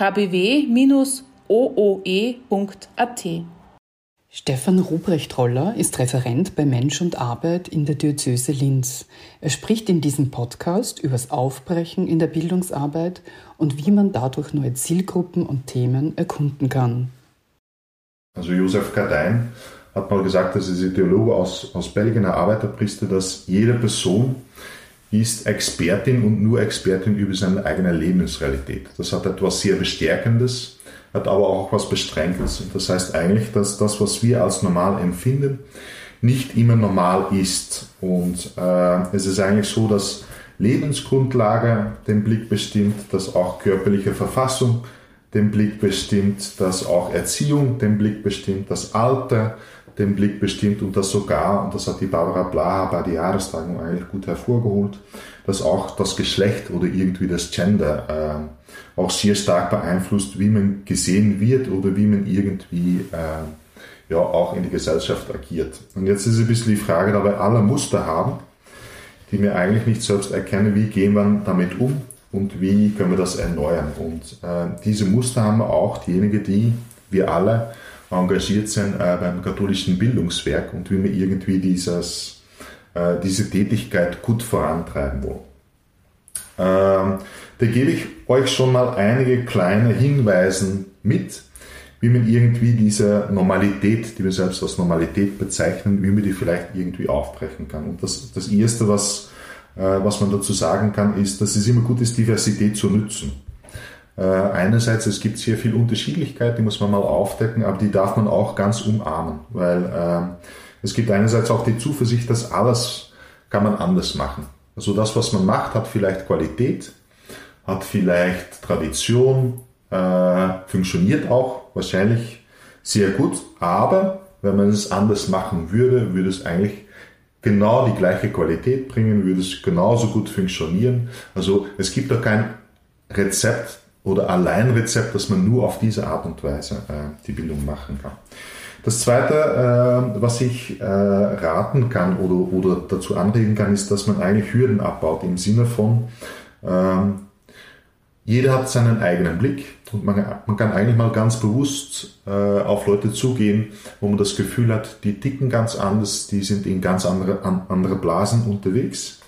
kbw-ooe.at. Stefan Ruprecht-Roller ist Referent bei Mensch und Arbeit in der Diözese Linz. Er spricht in diesem Podcast über das Aufbrechen in der Bildungsarbeit und wie man dadurch neue Zielgruppen und Themen erkunden kann. Also Josef Gardein hat mal gesagt, das ist Theologe aus, aus Belgien, ein Arbeiterpriester, dass jede Person ist Expertin und nur Expertin über seine eigene Lebensrealität. Das hat etwas sehr Bestärkendes, hat aber auch was Bestrengendes. Das heißt eigentlich, dass das, was wir als normal empfinden, nicht immer normal ist. Und äh, es ist eigentlich so, dass Lebensgrundlage den Blick bestimmt, dass auch körperliche Verfassung den Blick bestimmt, dass auch Erziehung den Blick bestimmt, das Alter den Blick bestimmt und das sogar, und das hat die Barbara Blaha bei der Jahrestagung eigentlich gut hervorgeholt, dass auch das Geschlecht oder irgendwie das Gender äh, auch sehr stark beeinflusst, wie man gesehen wird oder wie man irgendwie äh, ja auch in die Gesellschaft agiert. Und jetzt ist ein bisschen die Frage, da wir alle Muster haben, die wir eigentlich nicht selbst erkennen, wie gehen wir damit um und wie können wir das erneuern. Und äh, diese Muster haben auch diejenigen, die wir alle engagiert sind äh, beim katholischen Bildungswerk und wie wir irgendwie dieses, äh, diese Tätigkeit gut vorantreiben wollen. Ähm, da gebe ich euch schon mal einige kleine Hinweise mit, wie man irgendwie diese Normalität, die wir selbst als Normalität bezeichnen, wie man die vielleicht irgendwie aufbrechen kann. Und das, das Erste, was, was man dazu sagen kann, ist, dass es immer gut ist, Diversität zu nutzen. Äh, einerseits, es gibt sehr viel Unterschiedlichkeit, die muss man mal aufdecken, aber die darf man auch ganz umarmen, weil äh, es gibt einerseits auch die Zuversicht, dass alles kann man anders machen. Also das, was man macht, hat vielleicht Qualität, hat vielleicht Tradition, äh, funktioniert auch wahrscheinlich sehr gut, aber wenn man es anders machen würde, würde es eigentlich genau die gleiche Qualität bringen, würde es genauso gut funktionieren. Also es gibt da kein Rezept, oder Alleinrezept, dass man nur auf diese Art und Weise äh, die Bildung machen kann. Das Zweite, äh, was ich äh, raten kann oder, oder dazu anregen kann, ist, dass man eigentlich Hürden abbaut im Sinne von, ähm, jeder hat seinen eigenen Blick und man, man kann eigentlich mal ganz bewusst äh, auf Leute zugehen, wo man das Gefühl hat, die ticken ganz anders, die sind in ganz andere, an, andere Blasen unterwegs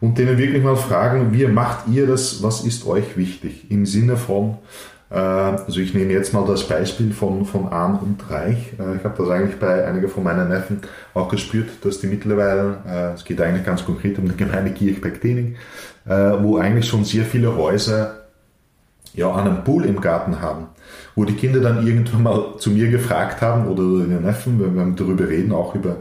und denen wirklich mal fragen, wie macht ihr das, was ist euch wichtig? Im Sinne von, äh, also ich nehme jetzt mal das Beispiel von, von Arm und Reich. Äh, ich habe das eigentlich bei einigen von meinen Neffen auch gespürt, dass die mittlerweile, äh, es geht eigentlich ganz konkret um die Gemeinde Kirchberg-Dening, äh, wo eigentlich schon sehr viele Häuser ja, einen Pool im Garten haben, wo die Kinder dann irgendwann mal zu mir gefragt haben oder den Neffen, wenn wir darüber reden, auch über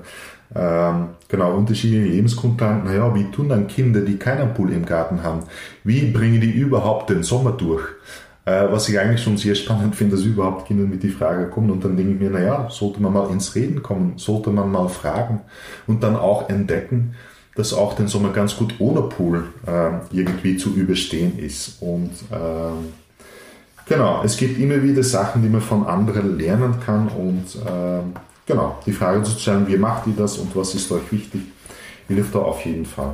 ähm, genau, unterschiedliche Lebensgrundlagen. Naja, wie tun dann Kinder, die keinen Pool im Garten haben? Wie bringen die überhaupt den Sommer durch? Äh, was ich eigentlich schon sehr spannend finde, dass überhaupt Kinder mit die Frage kommen. Und dann denke ich mir, naja, sollte man mal ins Reden kommen, sollte man mal fragen und dann auch entdecken, dass auch den Sommer ganz gut ohne Pool äh, irgendwie zu überstehen ist. Und äh, genau, es gibt immer wieder Sachen, die man von anderen lernen kann und äh, Genau, die Frage zu stellen, wie macht ihr das und was ist euch wichtig, hilft da auf jeden Fall.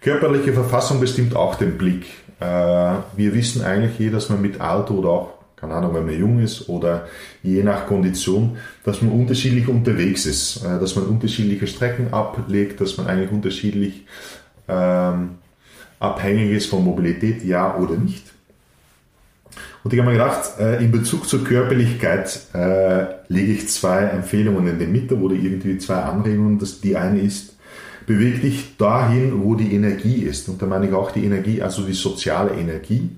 Körperliche Verfassung bestimmt auch den Blick. Äh, wir wissen eigentlich je, dass man mit Alter oder auch, keine Ahnung, wenn man jung ist oder je nach Kondition, dass man unterschiedlich unterwegs ist, äh, dass man unterschiedliche Strecken ablegt, dass man eigentlich unterschiedlich ähm, abhängig ist von Mobilität, ja oder nicht. Und ich habe mir gedacht, äh, in Bezug zur Körperlichkeit äh, lege ich zwei Empfehlungen in die Mitte oder irgendwie zwei Anregungen. Das, die eine ist, beweg dich dahin, wo die Energie ist. Und da meine ich auch die Energie, also die soziale Energie.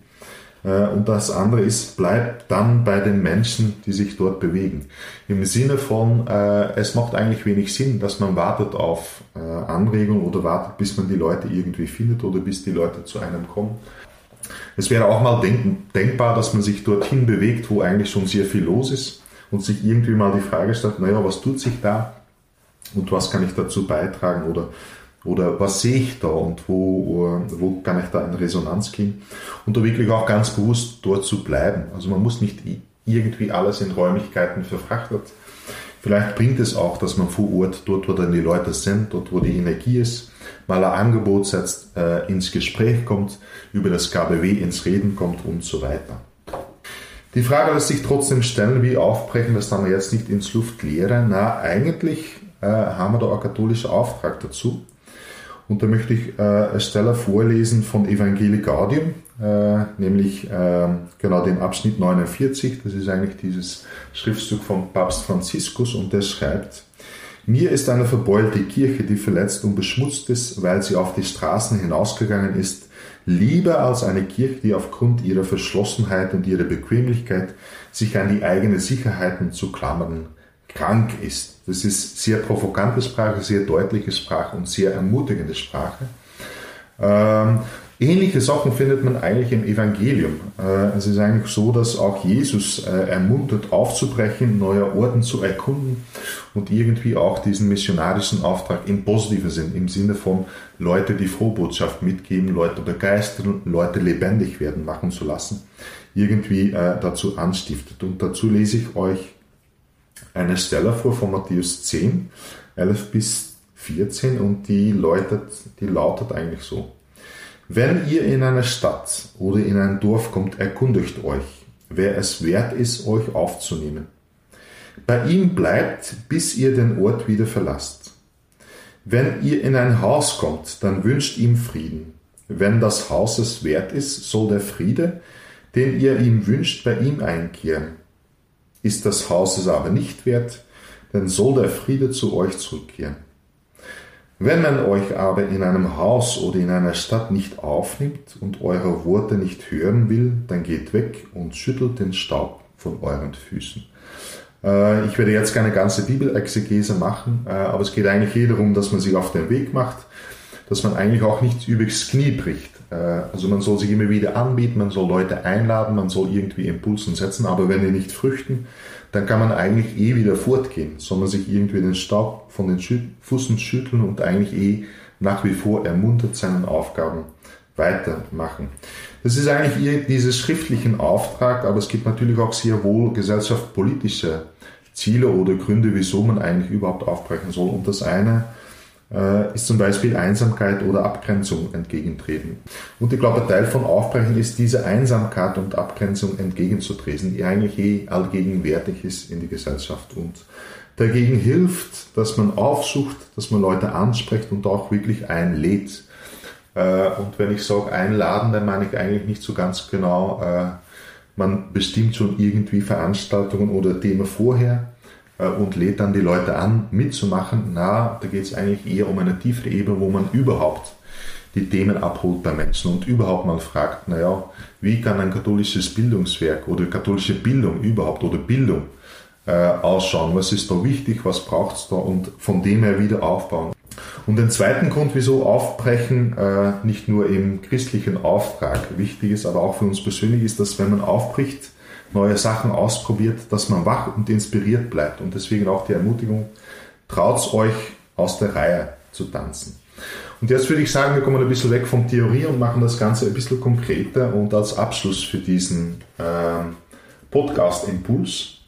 Äh, und das andere ist, bleib dann bei den Menschen, die sich dort bewegen. Im Sinne von, äh, es macht eigentlich wenig Sinn, dass man wartet auf äh, Anregungen oder wartet, bis man die Leute irgendwie findet oder bis die Leute zu einem kommen Es wäre auch mal denk denkbar, dass man sich dorthin bewegt, wo eigentlich schon sehr viel los ist und sich irgendwie mal die Frage stellt, naja, was tut sich da und was kann ich dazu beitragen oder, oder was sehe ich da und wo, wo kann ich da in Resonanz gehen und da wirklich auch ganz bewusst dort zu bleiben. Also man muss nicht irgendwie alles in Räumlichkeiten verfrachtet. Vielleicht bringt es auch, dass man vor Ort, dort wo dann die Leute sind, dort wo die Energie ist, mal ein Angebot setzt, äh, ins Gespräch kommt, über das KBW ins Reden kommt und so weiter. Die Frage lässt sich trotzdem stellen, wie aufbrechen, das wir jetzt nicht ins Luftleere. Na, eigentlich äh, haben wir da einen katholischen Auftrag dazu. Und da möchte ich äh, eine Stelle vorlesen von Evangelii Gaudium, äh, nämlich äh, genau den Abschnitt 49. Das ist eigentlich dieses Schriftstück von Papst Franziskus und der schreibt, mir ist eine verbeulte Kirche, die verletzt und beschmutzt ist, weil sie auf die Straßen hinausgegangen ist, lieber als eine Kirche, die aufgrund ihrer Verschlossenheit und ihrer Bequemlichkeit sich an die eigene Sicherheiten zu klammern krank ist. Das ist sehr provokante Sprache, sehr deutliche Sprache und sehr ermutigende Sprache. Ähm, Ähnliche Sachen findet man eigentlich im Evangelium. Äh, es ist eigentlich so, dass auch Jesus äh, ermuntert, aufzubrechen, neue Orten zu erkunden und irgendwie auch diesen missionarischen Auftrag im positiven Sinn, im Sinne von Leute die Frohbotschaft mitgeben, Leute begeistern, Leute lebendig werden machen zu lassen, irgendwie äh, dazu anstiftet. Und dazu lese ich euch eine Stelle vor von Matthäus 10, 11 bis 14 und die, läutet, die lautet eigentlich so. Wenn ihr in eine Stadt oder in ein Dorf kommt, erkundigt euch, wer es wert ist, euch aufzunehmen. Bei ihm bleibt, bis ihr den Ort wieder verlasst. Wenn ihr in ein Haus kommt, dann wünscht ihm Frieden. Wenn das Haus es wert ist, soll der Friede, den ihr ihm wünscht, bei ihm einkehren. Ist das Haus es aber nicht wert, dann soll der Friede zu euch zurückkehren. Wenn man euch aber in einem Haus oder in einer Stadt nicht aufnimmt und eure Worte nicht hören will, dann geht weg und schüttelt den Staub von euren Füßen. Äh, ich werde jetzt keine ganze Bibelexegese machen, äh, aber es geht eigentlich hier darum, dass man sich auf den Weg macht, dass man eigentlich auch nicht übers Knie bricht. Äh, also man soll sich immer wieder anbieten, man soll Leute einladen, man soll irgendwie Impulsen setzen, aber wenn die nicht früchten, dann kann man eigentlich eh wieder fortgehen. Soll man sich irgendwie den Staub von den Füßen schütteln und eigentlich eh nach wie vor ermuntert seinen Aufgaben weitermachen. Das ist eigentlich dieses schriftlichen Auftrag, aber es gibt natürlich auch sehr wohl gesellschaftspolitische Ziele oder Gründe, wieso man eigentlich überhaupt aufbrechen soll. Und das eine ist zum Beispiel Einsamkeit oder Abgrenzung entgegentreten. Und ich glaube, ein Teil von Aufbrechen ist diese Einsamkeit und Abgrenzung entgegenzutreten, die eigentlich eh allgegenwärtig ist in die Gesellschaft und dagegen hilft, dass man aufsucht, dass man Leute anspricht und auch wirklich einlädt. Äh, und wenn ich sage einladen, dann meine ich eigentlich nicht so ganz genau, äh, man bestimmt schon irgendwie Veranstaltungen oder Themen vorher, äh, und lädt dann die Leute an, mitzumachen. Na, da geht es eigentlich eher um eine tiefere Ebene, wo man überhaupt die Themen abholt bei Menschen und überhaupt mal fragt, naja, wie kann ein katholisches Bildungswerk oder katholische Bildung überhaupt oder Bildung äh, ausschauen? Was ist da wichtig? Was braucht es da? Und von dem her wieder aufbauen. Und den zweiten Grund, wieso Aufbrechen äh, nicht nur im christlichen Auftrag wichtig ist, aber auch für uns persönlich ist, dass wenn man aufbricht, neue Sachen ausprobiert, dass man wach und inspiriert bleibt. Und deswegen auch die Ermutigung, traut euch aus der Reihe zu tanzen. Und jetzt würde ich sagen, wir kommen ein bisschen weg von Theorie und machen das Ganze ein bisschen konkreter. Und als Abschluss für diesen äh, Podcast-Impuls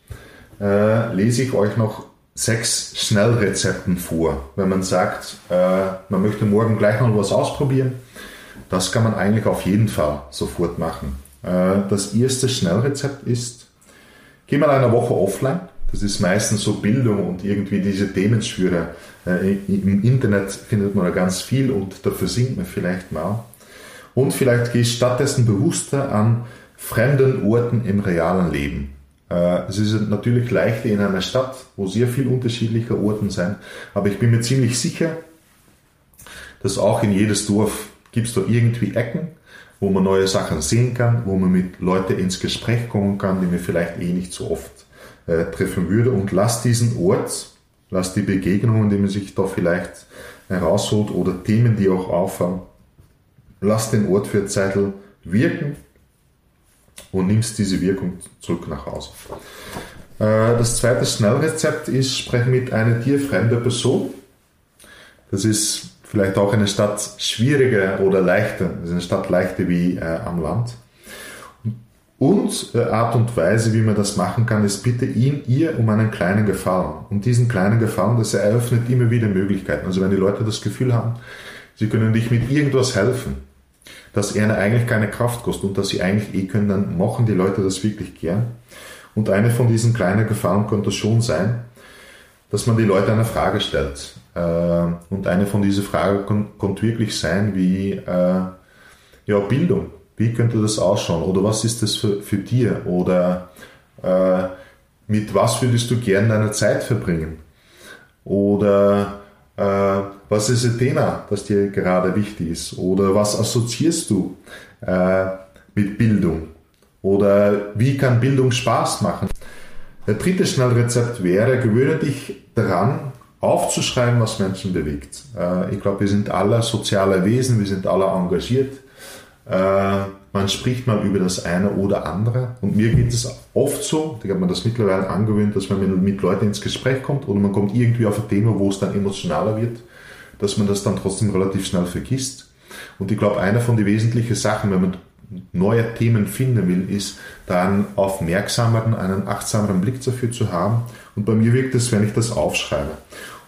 äh, lese ich euch noch sechs Schnellrezepten vor. Wenn man sagt, äh, man möchte morgen gleich noch was ausprobieren, das kann man eigentlich auf jeden Fall sofort machen. Äh, das erste Schnellrezept ist, geh mal eine Woche offline. Das ist meistens so Bildung und irgendwie diese Themenschwüre. Äh, Im Internet findet man da ganz viel und da versinkt man vielleicht mal. Und vielleicht geh stattdessen bewusster an fremden Orten im realen Leben. Äh, es ist natürlich leichter in einer Stadt, wo sehr viel unterschiedliche Orten sind, aber ich bin mir ziemlich sicher, dass auch in jedes Dorf gibt es da irgendwie Ecken, wo man neue Sachen sehen kann, wo man mit Leuten ins Gespräch kommen kann, die man vielleicht eh nicht so oft äh, treffen würde. Und lasst diesen Ort, lasst die Begegnungen, die man sich da vielleicht herausholt oder Themen, die auch auffallen, lasst den Ort für Zeitl wirken und nimmst diese Wirkung zurück nach Hause. Äh, das zweite Schnellrezept ist, spreche mit einer dir fremden Person. Das ist vielleicht auch eine Stadt schwieriger oder leichter. Ist eine Stadt leichter wie äh, am Land. Und äh, Art und Weise, wie man das machen kann, ist bitte ihn, ihr um einen kleinen Gefallen. Und diesen kleinen Gefallen, das eröffnet immer wieder Möglichkeiten. Also wenn die Leute das Gefühl haben, sie können dich mit irgendwas helfen, dass er eigentlich keine Kraft kostet und dass sie eigentlich eh können, dann machen die Leute das wirklich gern. Und eine von diesen kleinen Gefahren könnte schon sein, dass man die Leute eine Frage stellt. Äh, und eine von diesen Fragen könnte wirklich sein wie äh, ja, Bildung. Wie könnte das ausschauen? Oder was ist das für, für dir? Oder äh, mit was würdest du gern deine Zeit verbringen? Oder äh, was ist ein Thema, das dir gerade wichtig ist? Oder was assoziierst du äh, mit Bildung? Oder wie kann Bildung Spaß machen? Der dritte Schnellrezept wäre, gewöhne dich daran, aufzuschreiben, was Menschen bewegt. Äh, ich glaube, wir sind alle soziale Wesen, wir sind alle engagiert. Äh, man spricht mal über das eine oder andere. Und mir geht es oft so, ich habe mir das mittlerweile angewöhnt, dass man mit Leuten ins Gespräch kommt oder man kommt irgendwie auf ein Thema, wo es dann emotionaler wird, dass man das dann trotzdem relativ schnell vergisst. Und ich glaube, eine von den wesentlichen Sachen, wenn man neue Themen finden will, ist, da einen aufmerksameren, einen achtsameren Blick dafür zu haben. Und bei mir wirkt es, wenn ich das aufschreibe.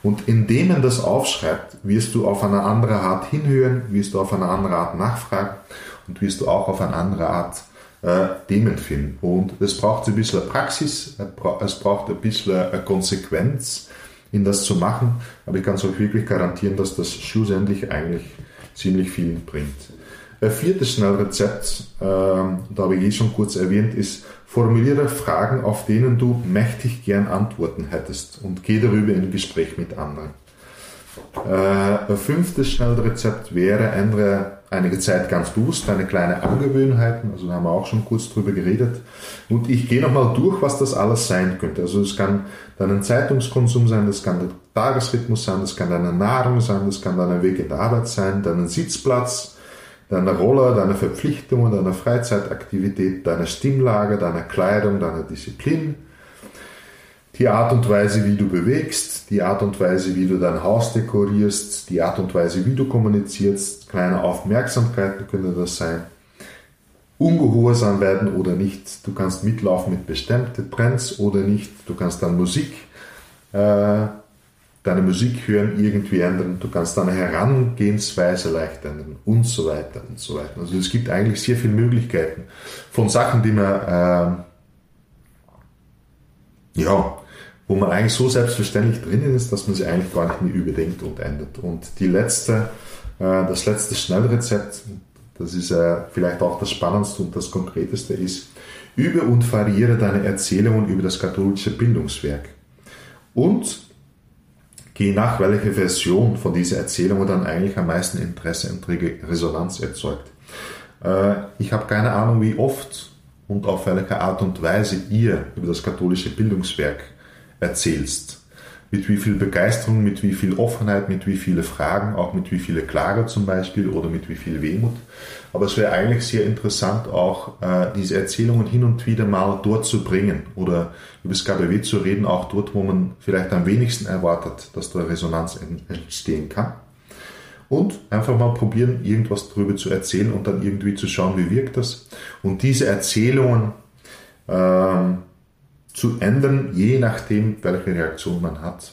Und indem man das aufschreibt, wirst du auf eine andere Art hinhören, wirst du auf eine andere Art nachfragen und wirst du auch auf eine andere Art äh, Themen finden. Und es braucht ein bisschen Praxis, es braucht ein bisschen eine Konsequenz, in das zu machen, aber ich kann es euch wirklich garantieren, dass das schlussendlich eigentlich ziemlich viel bringt. Ein viertes Schnellrezept, äh, da habe ich eh schon kurz erwähnt, ist, formuliere Fragen, auf denen du mächtig gern Antworten hättest und geh darüber in Gespräch mit anderen. Äh, ein fünftes Schnellrezept wäre, ändere einige Zeit ganz bewusst deine kleine Angewöhnheiten, also da haben wir auch schon kurz drüber geredet. Und ich gehe nochmal durch, was das alles sein könnte. Also es kann dein Zeitungskonsum sein, das kann der Tagesrhythmus sein, das kann deine Nahrung sein, das kann dein Weg in der Arbeit sein, dein Sitzplatz, deine Rolle, deine Verpflichtungen, deine Freizeitaktivität, deine Stimmlage, deine Kleidung, deine Disziplin, die Art und Weise, wie du bewegst, die Art und Weise, wie du dein Haus dekorierst, die Art und Weise, wie du kommunizierst, kleine Aufmerksamkeiten können das sein. Ungehorsam werden oder nicht. Du kannst mitlaufen mit bestimmten Trends oder nicht. Du kannst dann Musik äh, deine Musik hören irgendwie ändern, du kannst deine Herangehensweise leicht ändern und so weiter und so weiter. Also es gibt eigentlich sehr viele Möglichkeiten von Sachen, die man, äh, ja, wo man eigentlich so selbstverständlich drinnen ist, dass man sie eigentlich gar nicht mehr überdenkt und ändert. Und die letzte, äh, das letzte Schnellrezept, das ist äh, vielleicht auch das Spannendste und das Konkreteste ist, übe und variiere deine Erzählungen über das katholische Bildungswerk. Und je nach welche Version von dieser Erzählung dann eigentlich am meisten Interesse und Resonanz erzeugt. Äh, ich habe keine Ahnung, wie oft und auf welche Art und Weise ihr über das katholische Bildungswerk erzählst mit wie viel Begeisterung, mit wie viel Offenheit, mit wie viele Fragen, auch mit wie viele Klage zum Beispiel oder mit wie viel Wehmut. Aber es wäre eigentlich sehr interessant, auch äh, diese Erzählungen hin und wieder mal dort zu bringen oder über das KBW zu reden, auch dort, wo man vielleicht am wenigsten erwartet, dass da Resonanz entstehen kann. Und einfach mal probieren, irgendwas darüber zu erzählen und dann irgendwie zu schauen, wie wirkt das. Und diese Erzählungen ähm, zu ändern, je nachdem, welche Reaktion man hat.